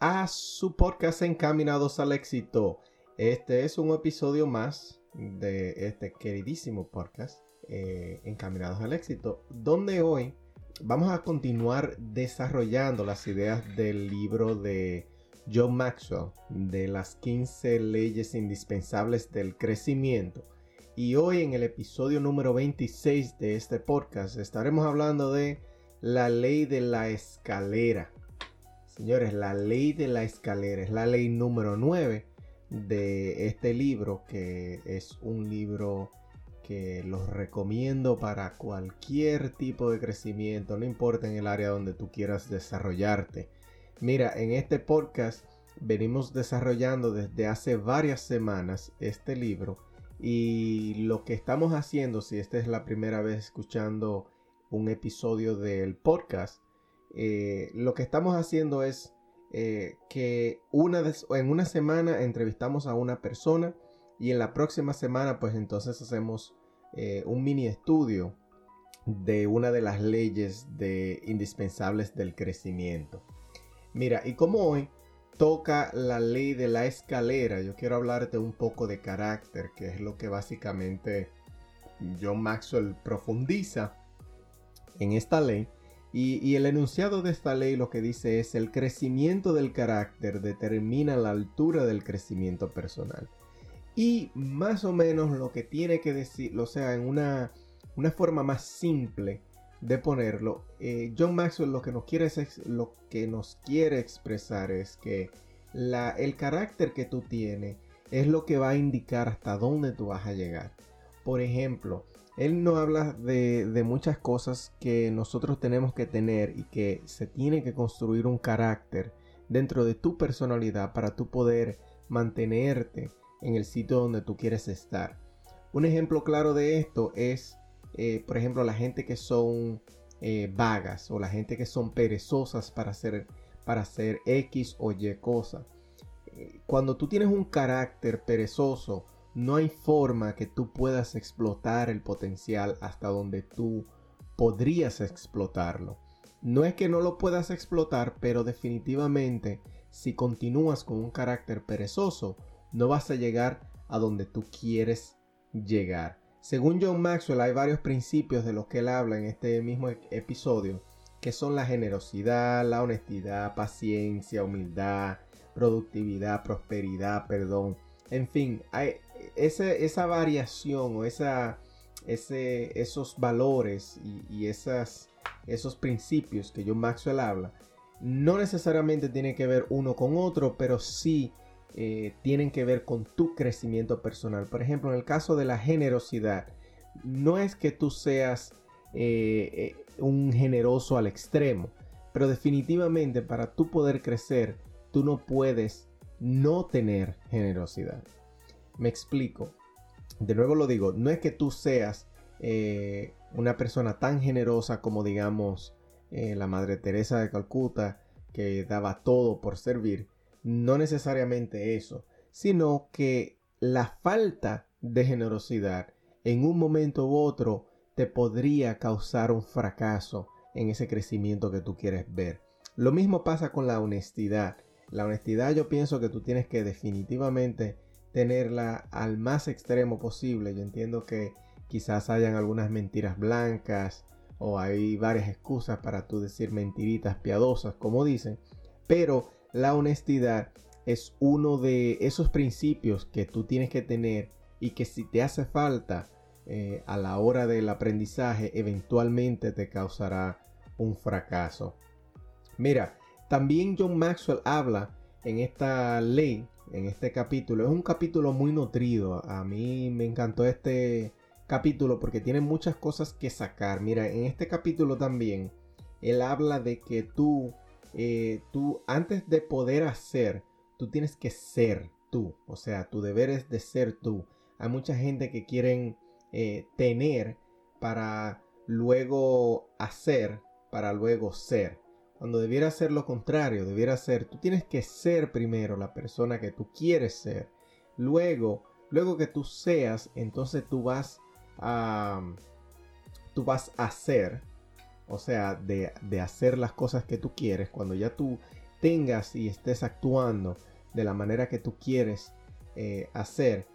A su podcast Encaminados al éxito. Este es un episodio más de este queridísimo podcast eh, Encaminados al éxito, donde hoy vamos a continuar desarrollando las ideas del libro de John Maxwell, de las 15 leyes indispensables del crecimiento. Y hoy en el episodio número 26 de este podcast estaremos hablando de la ley de la escalera. Señores, la ley de la escalera es la ley número 9 de este libro, que es un libro que los recomiendo para cualquier tipo de crecimiento, no importa en el área donde tú quieras desarrollarte. Mira, en este podcast venimos desarrollando desde hace varias semanas este libro y lo que estamos haciendo, si esta es la primera vez escuchando un episodio del podcast, eh, lo que estamos haciendo es eh, que una en una semana entrevistamos a una persona y en la próxima semana pues entonces hacemos eh, un mini estudio de una de las leyes de indispensables del crecimiento. Mira, y como hoy toca la ley de la escalera, yo quiero hablarte un poco de carácter, que es lo que básicamente John Maxwell profundiza en esta ley. Y, el enunciado de esta ley lo que dice es el crecimiento del carácter determina la altura del crecimiento personal. Y más o menos lo que tiene que decir, o sea, en una, una forma más simple de ponerlo, eh, John Maxwell lo que nos quiere, lo que nos quiere expresar es que el carácter que tú tienes es lo que va a indicar hasta dónde tú vas a llegar. Por ejemplo, él no habla de, muchas cosas que nosotros tenemos que tener y que se tiene que construir un carácter dentro de tu personalidad para tú poder mantenerte en el sitio donde tú quieres estar. Un ejemplo claro de esto es, eh, por ejemplo, la gente que son eh, vagas o la gente que son perezosas para hacer, para hacer X o Y cosa. Eh, cuando tú tienes un carácter perezoso, no hay forma que tú puedas explotar el potencial hasta donde tú podrías explotarlo. No es que no lo puedas explotar, pero definitivamente si continúas con un carácter perezoso, no vas a llegar a donde tú quieres llegar. Según John Maxwell hay varios principios de los que él habla en este mismo episodio, que son la generosidad, la honestidad, paciencia, humildad, productividad, prosperidad, perdón. En fin, hay, esa variación o esa, esos valores y, esos principios que John Maxwell habla, no necesariamente tienen que ver uno con otro, pero sí eh, tienen que ver con tu crecimiento personal. Por ejemplo, en el caso de la generosidad, no es que tú seas eh, eh, un generoso al extremo, pero definitivamente para tú poder crecer, tú no puedes no tener generosidad. Me explico. De nuevo lo digo, no es que tú seas eh, una persona tan generosa como digamos eh, la Madre Teresa de Calcuta, que daba todo por servir. No necesariamente eso, sino que la falta de generosidad en un momento u otro te podría causar un fracaso en ese crecimiento que tú quieres ver. Lo mismo pasa con la honestidad. La honestidad yo pienso que tú tienes que definitivamente tenerla al más extremo posible. Yo entiendo que quizás hayan algunas mentiras blancas o hay varias excusas para tú decir mentiritas piadosas, como dicen, pero la honestidad es uno de esos principios que tú tienes que tener y que si te hace falta eh, a la hora del aprendizaje eventualmente te causará un fracaso. Mira, también John Maxwell habla en esta ley, en este capítulo. Es un capítulo muy nutrido. A mí me encantó este capítulo porque tiene muchas cosas que sacar. Mira, en este capítulo también, él habla de que tú, eh, tú antes de poder hacer, tú tienes que ser tú. O sea, tu deber es de ser tú. Hay mucha gente que quieren eh, tener para luego hacer, para luego ser. Cuando debiera ser lo contrario, debiera ser, tú tienes que ser primero la persona que tú quieres ser. Luego, luego que tú seas, entonces tú vas a, tú vas a hacer, o sea, de, hacer las cosas que tú quieres. Cuando ya tú tengas y estés actuando de la manera que tú quieres eh, hacer,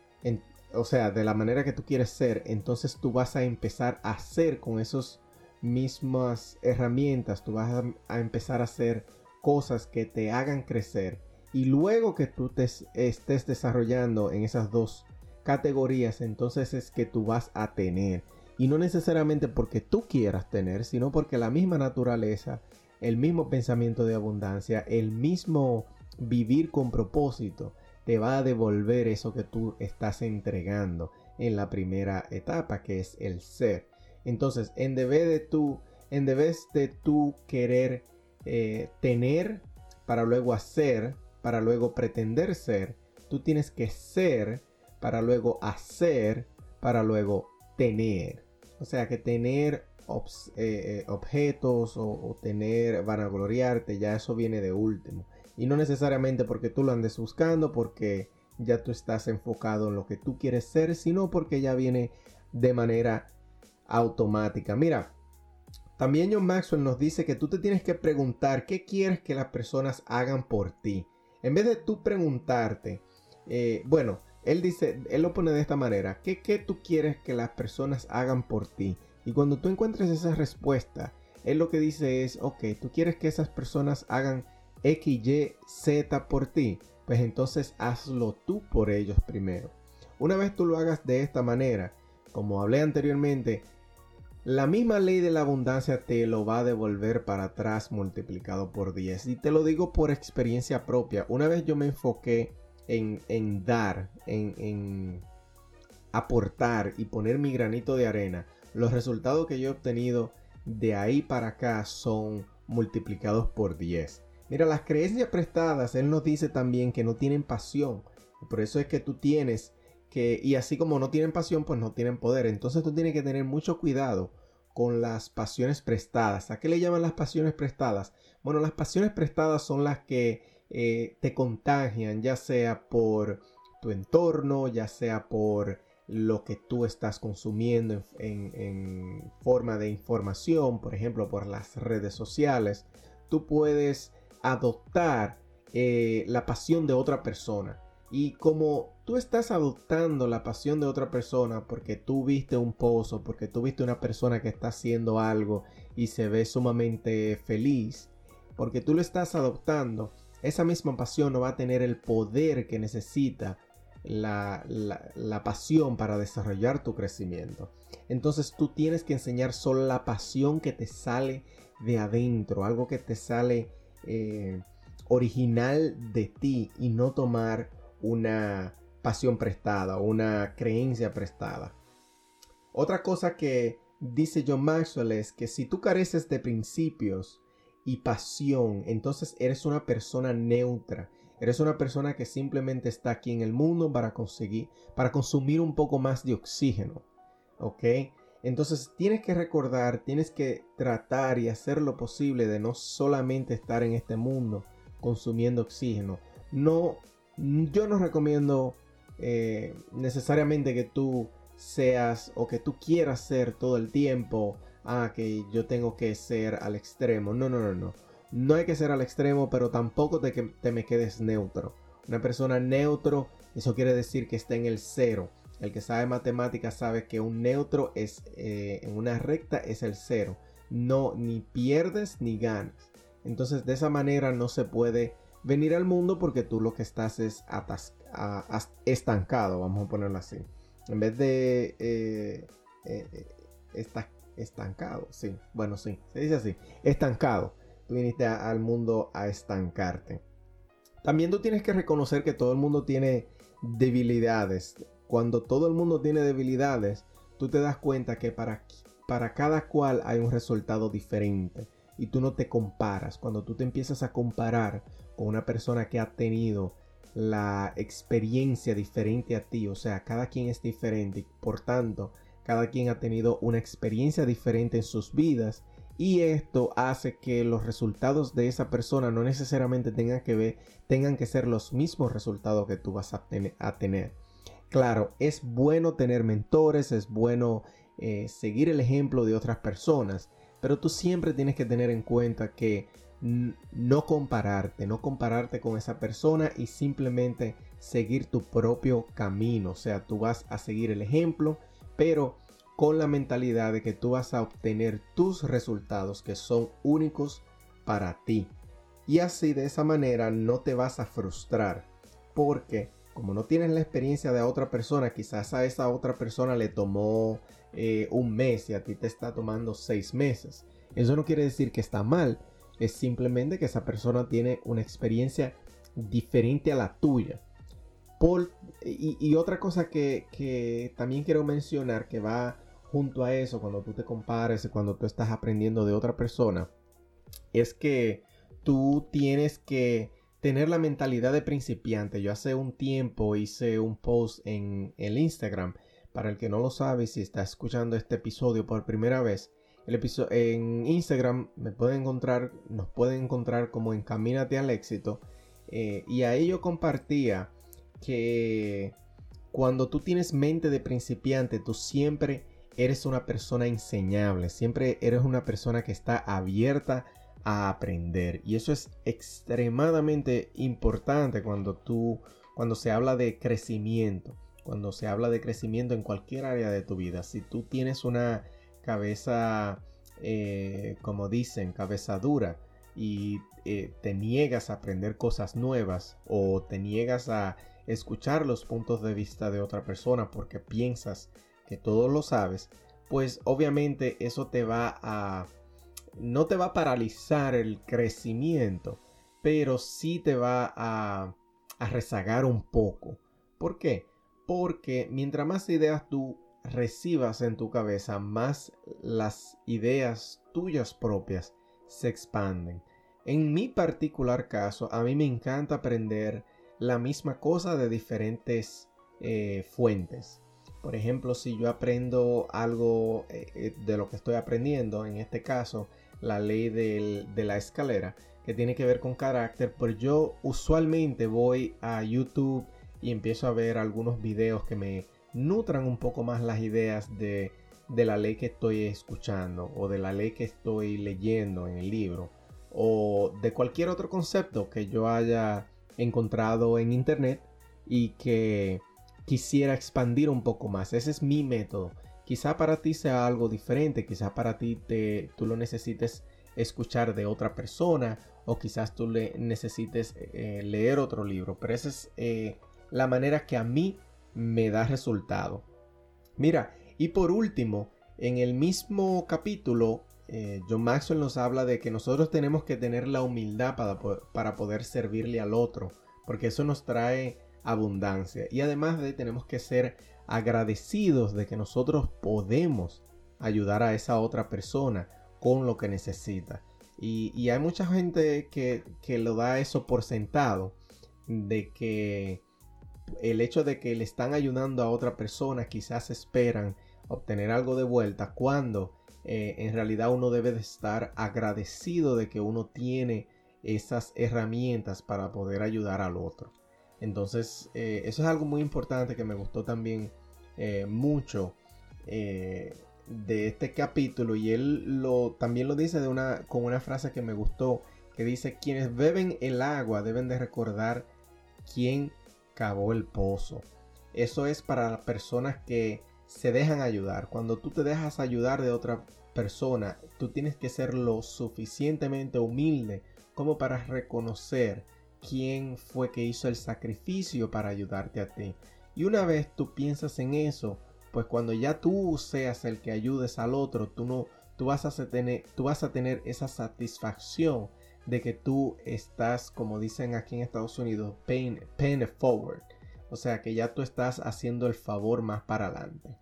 o sea, de la manera que tú quieres ser, entonces tú vas a empezar a hacer con esos mismas herramientas, tú vas a, empezar a hacer cosas que te hagan crecer. Y luego que tú te estés desarrollando en esas dos categorías, entonces es que tú vas a tener. Y no necesariamente porque tú quieras tener, sino porque la misma naturaleza, el mismo pensamiento de abundancia, el mismo vivir con propósito, te va a devolver eso que tú estás entregando en la primera etapa, que es el ser. Entonces, en vez de tú, en vez de tú querer eh, tener para luego hacer, para luego pretender ser, tú tienes que ser para luego hacer, para luego tener. O sea que tener eh, eh, objetos o, o, tener vanagloriarte, ya eso viene de último. Y no necesariamente porque tú lo andes buscando, porque ya tú estás enfocado en lo que tú quieres ser, sino porque ya viene de manera automática. Mira, también John Maxwell nos dice que tú te tienes que preguntar qué quieres que las personas hagan por ti. En vez de tú preguntarte, eh, bueno, él dice, él lo pone de esta manera, ¿qué, ¿qué tú quieres que las personas hagan por ti? Y cuando tú encuentres esa respuesta, él lo que dice es, ok, tú quieres que esas personas hagan X, Y, Z por ti, pues entonces hazlo tú por ellos primero. Una vez tú lo hagas de esta manera, como hablé anteriormente, la misma ley de la abundancia te lo va a devolver para atrás multiplicado por 10. Y te lo digo por experiencia propia. Una vez yo me enfoqué en, dar, en, en aportar y poner mi granito de arena. Los resultados que yo he obtenido de ahí para acá son multiplicados por 10. Mira, las creencias prestadas, él nos dice también que no tienen pasión. Por eso es que tú tienes y así como no tienen pasión, pues no tienen poder. Entonces tú tienes que tener mucho cuidado con las pasiones prestadas. ¿A qué le llaman las pasiones prestadas? Bueno, las pasiones prestadas son las que eh, te contagian, ya sea por tu entorno, ya sea por lo que tú estás consumiendo en forma de información, por ejemplo, por las redes sociales. Tú puedes adoptar eh, la pasión de otra persona. Y como tú estás adoptando la pasión de otra persona porque tú viste un pozo, porque tú viste una persona que está haciendo algo y se ve sumamente feliz, porque tú lo estás adoptando, esa misma pasión no va a tener el poder que necesita la, la, pasión para desarrollar tu crecimiento. Entonces tú tienes que enseñar solo la pasión que te sale de adentro, algo que te sale eh, original de ti y no tomar una pasión prestada una creencia prestada. Otra cosa que dice John Maxwell es que si tú careces de principios y pasión, entonces eres una persona neutra. Eres una persona que simplemente está aquí en el mundo para conseguir, para consumir un poco más de oxígeno. ¿Ok? Entonces tienes que recordar, tienes que tratar y hacer lo posible de no solamente estar en este mundo consumiendo oxígeno. No, yo no recomiendo eh, necesariamente que tú seas o que tú quieras ser todo el tiempo. Ah, que yo tengo que ser al extremo. No, no, no, no. No hay que ser al extremo, pero tampoco te, te me quedes neutro. Una persona neutro, eso quiere decir que está en el cero el que sabe matemáticas sabe que un neutro es eh, en una recta es el cero. No, ni pierdes ni ganas. Entonces de esa manera no se puede venir al mundo porque tú lo que estás es estancado, vamos a ponerlo así. En vez de eh, eh, estancado, sí, bueno, sí, se dice así, estancado. Tú viniste al mundo a estancarte. también tú tienes que reconocer que todo el mundo tiene debilidades. Cuando todo el mundo tiene debilidades, tú te das cuenta que para, para cada cual hay un resultado diferente y tú no te comparas. Cuando tú te empiezas a comparar con una persona que ha tenido la experiencia diferente a ti, o sea, cada quien es diferente por tanto, cada quien ha tenido una experiencia diferente en sus vidas y esto hace que los resultados de esa persona no necesariamente tengan que ver, tengan que ser los mismos resultados que tú vas a, tener. Claro, es bueno tener mentores, es bueno eh, seguir el ejemplo de otras personas, pero tú siempre tienes que tener en cuenta que no compararte, no compararte con esa persona y simplemente seguir tu propio camino. O sea, tú vas a seguir el ejemplo, pero con la mentalidad de que tú vas a obtener tus resultados que son únicos para ti. Y así de esa manera no te vas a frustrar porque como no tienes la experiencia de otra persona, quizás a esa otra persona le tomó eh, un mes y a ti te está tomando seis meses. Eso no quiere decir que está mal, es simplemente que esa persona tiene una experiencia diferente a la tuya. y, otra cosa que, que, también quiero mencionar que va junto a eso cuando tú te compares cuando tú estás aprendiendo de otra persona es que tú tienes que tener la mentalidad de principiante. Yo hace un tiempo hice un post en el Instagram. Para el que no lo sabe, si está escuchando este episodio por primera vez, el episodio, en Instagram me pueden encontrar, nos pueden encontrar como Encamínate al éxito. Eh, y ahí yo compartía que cuando tú tienes mente de principiante, tú siempre eres una persona enseñable, siempre eres una persona que está abierta a aprender. Y eso es extremadamente importante cuando tú, cuando se habla de crecimiento, cuando se habla de crecimiento en cualquier área de tu vida. Si tú tienes una cabeza, eh, como dicen, cabeza dura y eh, te niegas a aprender cosas nuevas o te niegas a escuchar los puntos de vista de otra persona porque piensas que todo lo sabes, pues obviamente eso te va a... no te va a paralizar el crecimiento, pero sí te va a, rezagar un poco. ¿Por qué? Porque mientras más ideas tú recibas en tu cabeza, más las ideas tuyas propias se expanden. En mi particular caso, a mí me encanta aprender la misma cosa de diferentes eh, fuentes. Por ejemplo, si yo aprendo algo eh, eh, de lo que estoy aprendiendo, en este caso, la ley de la escalera, que tiene que ver con carácter, pues yo usualmente voy a YouTube y empiezo a ver algunos videos que me nutran un poco más las ideas de, la ley que estoy escuchando o de la ley que estoy leyendo en el libro o de cualquier otro concepto que yo haya encontrado en internet y que quisiera expandir un poco más. Ese es mi método. Quizá para ti sea algo diferente, quizá para ti te, tú lo necesites escuchar de otra persona o quizás tú le necesites eh, leer otro libro, pero esa es eh, la manera que a mí me da resultado. Mira, y por último, en el mismo capítulo, eh, John Maxwell nos habla de que nosotros tenemos que tener la humildad para, para poder servirle al otro, porque eso nos trae abundancia. Y además de tenemos que ser agradecidos de que nosotros podemos ayudar a esa otra persona con lo que necesita. Y, hay mucha gente que, que, lo da eso por sentado, de que el hecho de que le están ayudando a otra persona quizás esperan obtener algo de vuelta cuando eh, en realidad uno debe de estar agradecido de que uno tiene esas herramientas para poder ayudar al otro. Entonces eh, eso es algo muy importante que me gustó también eh, mucho de este capítulo y él también lo dice con una frase que me gustó que dice quienes beben el agua deben de recordar quién cavó el pozo. Eso es para las personas que se dejan ayudar. Cuando tú te dejas ayudar de otra persona, tú tienes que ser lo suficientemente humilde como para reconocer quién fue que hizo el sacrificio para ayudarte a ti. Y una vez tú piensas en eso, pues cuando ya tú seas el que ayudes al otro, tú no tú vas a tener tú vas a tener esa satisfacción de que tú estás, como dicen aquí en Estados Unidos, paying, paying forward. O sea que ya tú estás haciendo el favor más para adelante.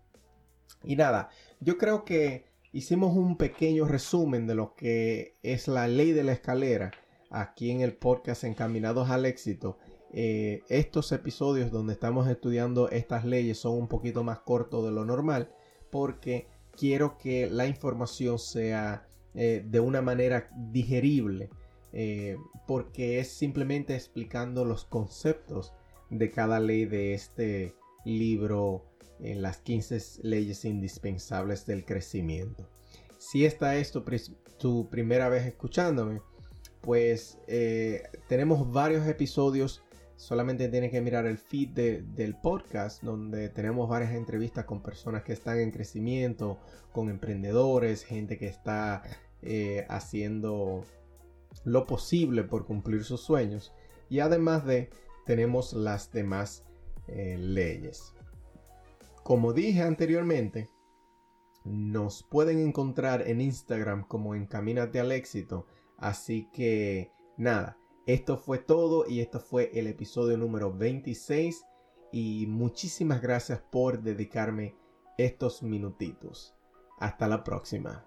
Y nada, yo creo que hicimos un pequeño resumen de lo que es la ley de la escalera aquí en el podcast Encaminados al Éxito. Eh, estos episodios donde estamos estudiando estas leyes son un poquito más cortos de lo normal porque quiero que la información sea eh, de una manera digerible eh, porque es simplemente explicando los conceptos de cada ley de este libro en las 15 leyes indispensables del crecimiento. Si esta es tu, primera vez escuchándome, pues tenemos varios episodios Solamente tienes que mirar el feed del podcast donde tenemos varias entrevistas con personas que están en crecimiento, con emprendedores, gente que está eh, haciendo lo posible por cumplir sus sueños. Y además de, tenemos las demás eh, leyes. Como dije anteriormente, nos pueden encontrar en Instagram como Encamínate al éxito. Así que nada, esto fue todo y esto fue el episodio número 26 y muchísimas gracias por dedicarme estos minutitos. Hasta la próxima.